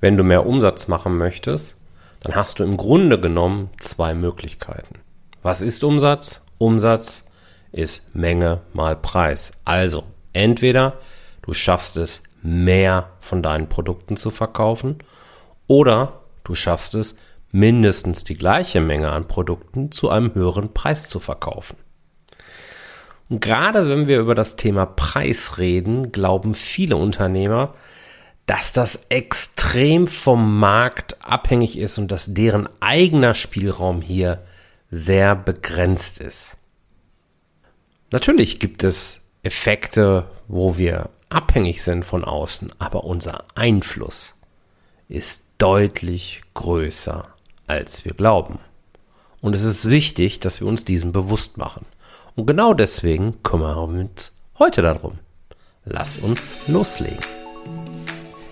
wenn du mehr Umsatz machen möchtest, dann hast du im Grunde genommen zwei Möglichkeiten. Was ist Umsatz? Umsatz ist Menge mal Preis. Also, entweder du schaffst es, mehr von deinen Produkten zu verkaufen oder du schaffst es, mindestens die gleiche Menge an Produkten zu einem höheren Preis zu verkaufen. Und gerade wenn wir über das Thema Preis reden, glauben viele Unternehmer, dass das extrem vom Markt abhängig ist und dass deren eigener Spielraum hier sehr begrenzt ist. Natürlich gibt es Effekte, wo wir abhängig sind von außen, aber unser Einfluss ist deutlich größer, als wir glauben. Und es ist wichtig, dass wir uns diesen bewusst machen. Und genau deswegen kümmern wir uns heute darum. Lass uns loslegen.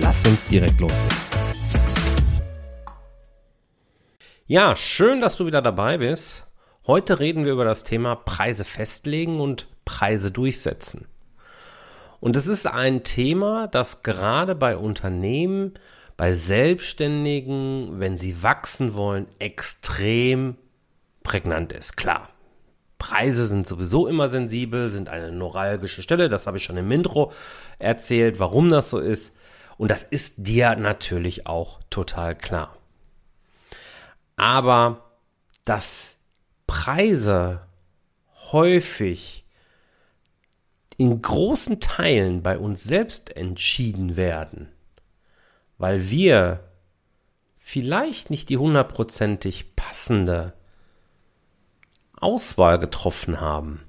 Lass uns direkt loslegen. Ja, schön, dass du wieder dabei bist. Heute reden wir über das Thema Preise festlegen und Preise durchsetzen. Und es ist ein Thema, das gerade bei Unternehmen, bei Selbstständigen, wenn sie wachsen wollen, extrem prägnant ist. Klar, Preise sind sowieso immer sensibel, sind eine neuralgische Stelle. Das habe ich schon im Intro erzählt, warum das so ist. Und das ist dir natürlich auch total klar. Aber dass Preise häufig in großen Teilen bei uns selbst entschieden werden, weil wir vielleicht nicht die hundertprozentig passende Auswahl getroffen haben.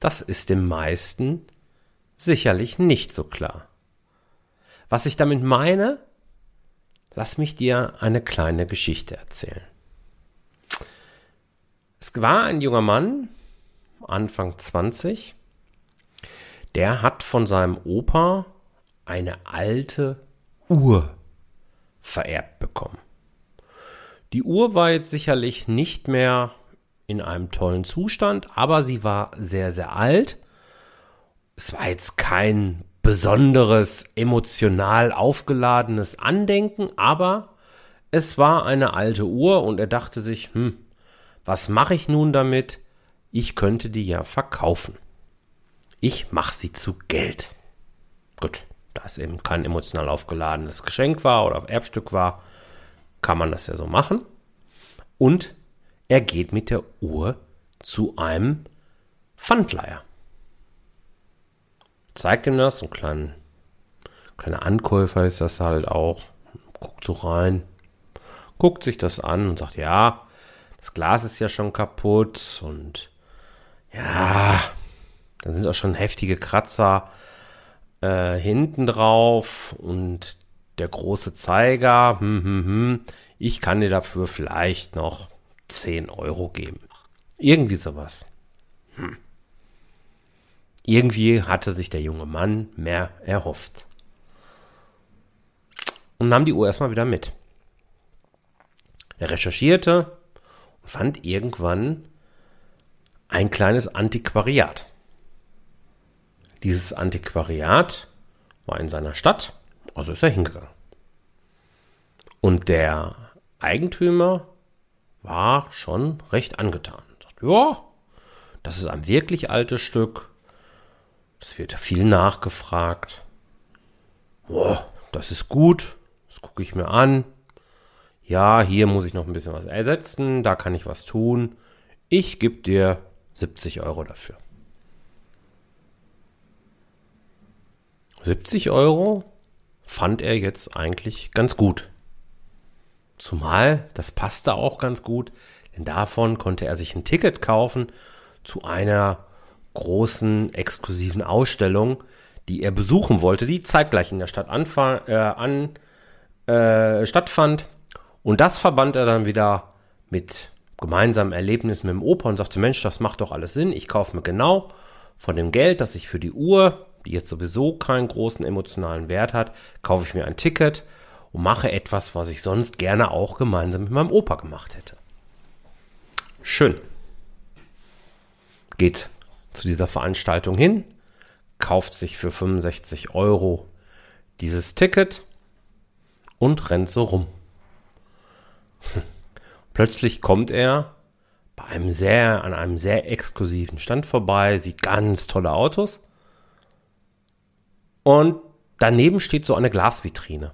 Das ist den meisten sicherlich nicht so klar. Was ich damit meine, lass mich dir eine kleine Geschichte erzählen. Es war ein junger Mann, Anfang 20, der hat von seinem Opa eine alte Uhr vererbt bekommen. Die Uhr war jetzt sicherlich nicht mehr in einem tollen Zustand, aber sie war sehr, sehr alt. Es war jetzt kein besonderes, emotional aufgeladenes Andenken, aber es war eine alte Uhr und er dachte sich, hm, was mache ich nun damit? Ich könnte die ja verkaufen. Ich mache sie zu Geld. Gut, da es eben kein emotional aufgeladenes Geschenk war oder Erbstück war, kann man das ja so machen. Und er geht mit der Uhr zu einem Pfandleiher. Zeigt ihm das, so ein kleiner, kleiner Ankäufer ist das halt auch. Guckt so rein, guckt sich das an und sagt, ja, das Glas ist ja schon kaputt und ja, dann sind auch schon heftige Kratzer äh, hinten drauf und der große Zeiger, hm, hm, hm, ich kann dir dafür vielleicht noch 10 Euro geben. Irgendwie sowas. Irgendwie hatte sich der junge Mann mehr erhofft. Und nahm die Uhr erstmal wieder mit. Er recherchierte und fand irgendwann ein kleines Antiquariat. Dieses Antiquariat war in seiner Stadt, also ist er hingegangen. Und der Eigentümer war schon recht angetan. Ja, das ist ein wirklich altes Stück. Das wird viel nachgefragt. Boah, das ist gut. Das gucke ich mir an. Ja, hier muss ich noch ein bisschen was ersetzen. Da kann ich was tun. Ich gebe dir 70 Euro dafür. 70 Euro fand er jetzt eigentlich ganz gut. Zumal, das passte auch ganz gut, denn davon konnte er sich ein Ticket kaufen zu einer großen exklusiven Ausstellung, die er besuchen wollte, die zeitgleich in der Stadt äh, äh, stattfand. Und das verband er dann wieder mit gemeinsamen Erlebnissen mit dem Opa und sagte, Mensch, das macht doch alles Sinn. Ich kaufe mir genau von dem Geld, das ich für die Uhr, die jetzt sowieso keinen großen emotionalen Wert hat, kaufe ich mir ein Ticket und mache etwas, was ich sonst gerne auch gemeinsam mit meinem Opa gemacht hätte. Schön. Geht zu dieser Veranstaltung hin, kauft sich für 65 Euro dieses Ticket und rennt so rum. Plötzlich kommt er bei einem sehr, an einem sehr exklusiven Stand vorbei, sieht ganz tolle Autos. Und daneben steht so eine Glasvitrine.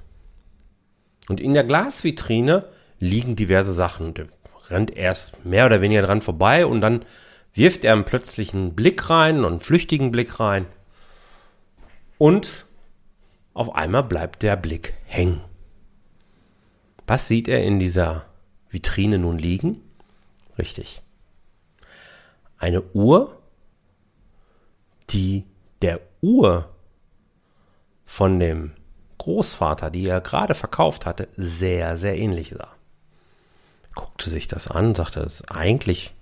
Und in der Glasvitrine liegen diverse Sachen. Der rennt erst mehr oder weniger dran vorbei und dann wirft er einen plötzlichen Blick rein und einen flüchtigen Blick rein. Und auf einmal bleibt der Blick hängen. Was sieht er in dieser Vitrine nun liegen? Richtig. Eine Uhr, die der Uhr von dem Großvater, die er gerade verkauft hatte, sehr, sehr ähnlich sah. Er guckte sich das an, sagte, das ist eigentlich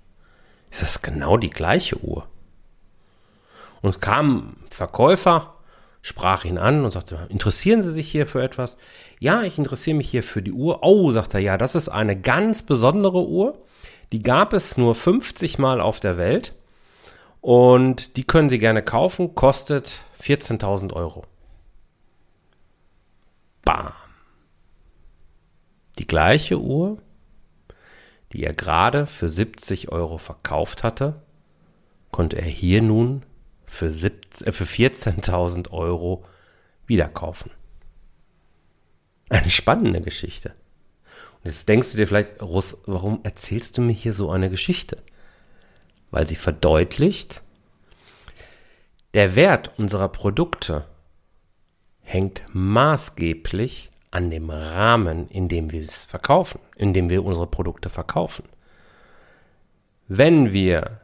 ist das genau die gleiche Uhr. Und kam ein Verkäufer, sprach ihn an und sagte, interessieren Sie sich hier für etwas? Ja, ich interessiere mich hier für die Uhr. Oh, sagt er, ja, das ist eine ganz besondere Uhr. Die gab es nur 50 Mal auf der Welt. Und die können Sie gerne kaufen, kostet 14.000 Euro. Bam. Die gleiche Uhr, die er gerade für 70 Euro verkauft hatte, konnte er hier nun für, äh, für 14.000 Euro wieder kaufen. Eine spannende Geschichte. Und jetzt denkst du dir vielleicht, Russ, warum erzählst du mir hier so eine Geschichte? Weil sie verdeutlicht, der Wert unserer Produkte hängt maßgeblich an dem Rahmen, in dem wir es verkaufen, in dem wir unsere Produkte verkaufen. Wenn wir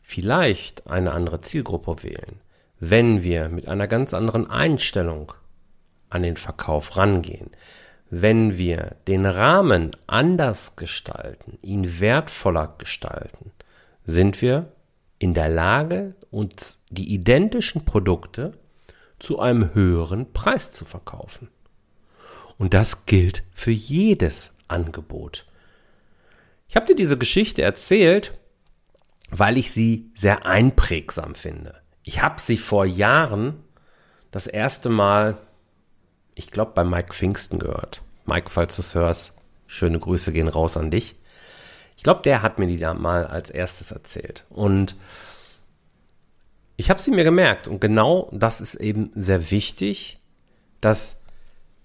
vielleicht eine andere Zielgruppe wählen, wenn wir mit einer ganz anderen Einstellung an den Verkauf rangehen, wenn wir den Rahmen anders gestalten, ihn wertvoller gestalten, sind wir in der Lage, uns die identischen Produkte zu einem höheren Preis zu verkaufen. Und das gilt für jedes Angebot. Ich habe dir diese Geschichte erzählt, weil ich sie sehr einprägsam finde. Ich habe sie vor Jahren das erste Mal, ich glaube, bei Mike Pfingsten gehört. Mike, falls du es hörst, schöne Grüße gehen raus an dich. Ich glaube, der hat mir die da mal als erstes erzählt. Und ich habe sie mir gemerkt. Und genau das ist eben sehr wichtig, dass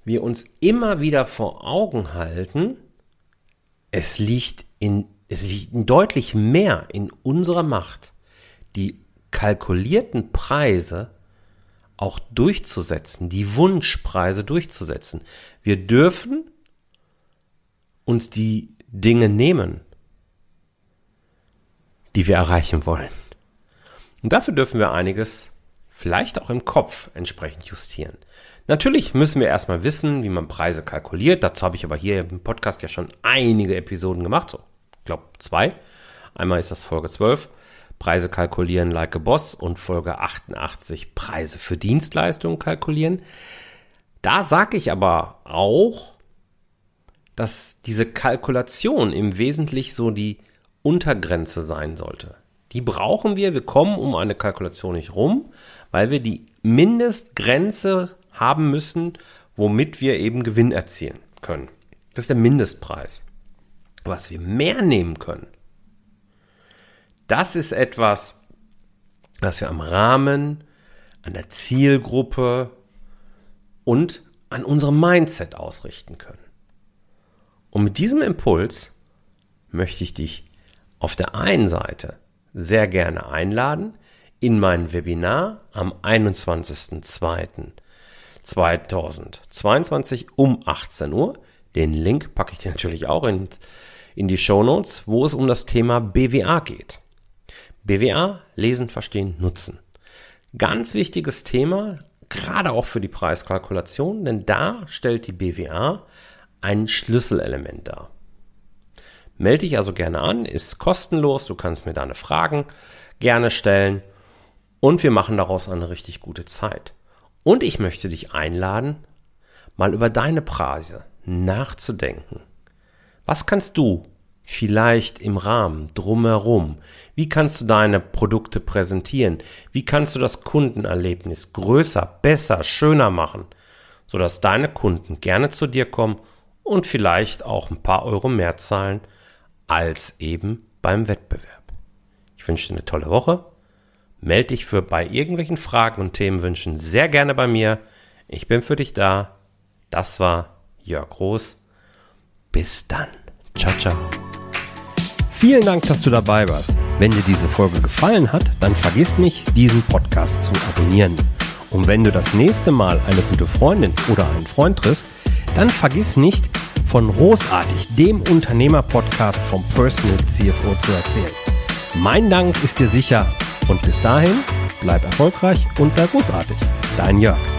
wir uns immer wieder vor Augen halten, es liegt in, es liegt deutlich mehr in unserer Macht, die kalkulierten Preise auch durchzusetzen, die Wunschpreise durchzusetzen. Wir dürfen uns die Dinge nehmen, die wir erreichen wollen. Und dafür dürfen wir einiges vielleicht auch im Kopf entsprechend justieren. Natürlich müssen wir erstmal wissen, wie man Preise kalkuliert. Dazu habe ich aber hier im Podcast ja schon einige Episoden gemacht. So, ich glaube zwei. Einmal ist das Folge 12. Preise kalkulieren like a Boss und Folge 88 Preise für Dienstleistungen kalkulieren. Da sage ich aber auch, dass diese Kalkulation im Wesentlichen so die Untergrenze sein sollte. Die brauchen wir. Wir kommen um eine Kalkulation nicht rum, weil wir die Mindestgrenze haben müssen, womit wir eben Gewinn erzielen können. Das ist der Mindestpreis. Was wir mehr nehmen können, das ist etwas, was wir am Rahmen, an der Zielgruppe und an unserem Mindset ausrichten können. Und mit diesem Impuls möchte ich dich auf der einen Seite sehr gerne einladen in mein Webinar am 21.02.2022 um 18 Uhr. Den Link packe ich dir natürlich auch in, in die Show Notes, wo es um das Thema BWA geht. BWA, lesen, verstehen, nutzen. Ganz wichtiges Thema, gerade auch für die Preiskalkulation, denn da stellt die BWA ein Schlüsselelement dar. Melde dich also gerne an, ist kostenlos, du kannst mir deine Fragen gerne stellen und wir machen daraus eine richtig gute Zeit. Und ich möchte dich einladen, mal über deine Preise nachzudenken. Was kannst du vielleicht im Rahmen drumherum? Wie kannst du deine Produkte präsentieren? Wie kannst du das Kundenerlebnis größer, besser, schöner machen, sodass deine Kunden gerne zu dir kommen und vielleicht auch ein paar Euro mehr zahlen als eben beim Wettbewerb? Ich wünsche dir eine tolle Woche. Melde dich für bei irgendwelchen Fragen und Themenwünschen sehr gerne bei mir. Ich bin für dich da. Das war Jörg Groß. Bis dann. Ciao, ciao. Vielen Dank, dass du dabei warst. Wenn dir diese Folge gefallen hat, dann vergiss nicht, diesen Podcast zu abonnieren. Und wenn du das nächste Mal eine gute Freundin oder einen Freund triffst, dann vergiss nicht, von Großartig, dem Unternehmer-Podcast vom Personal CFO zu erzählen. Mein Dank ist dir sicher und bis dahin bleib erfolgreich und sei großartig. Dein Jörg.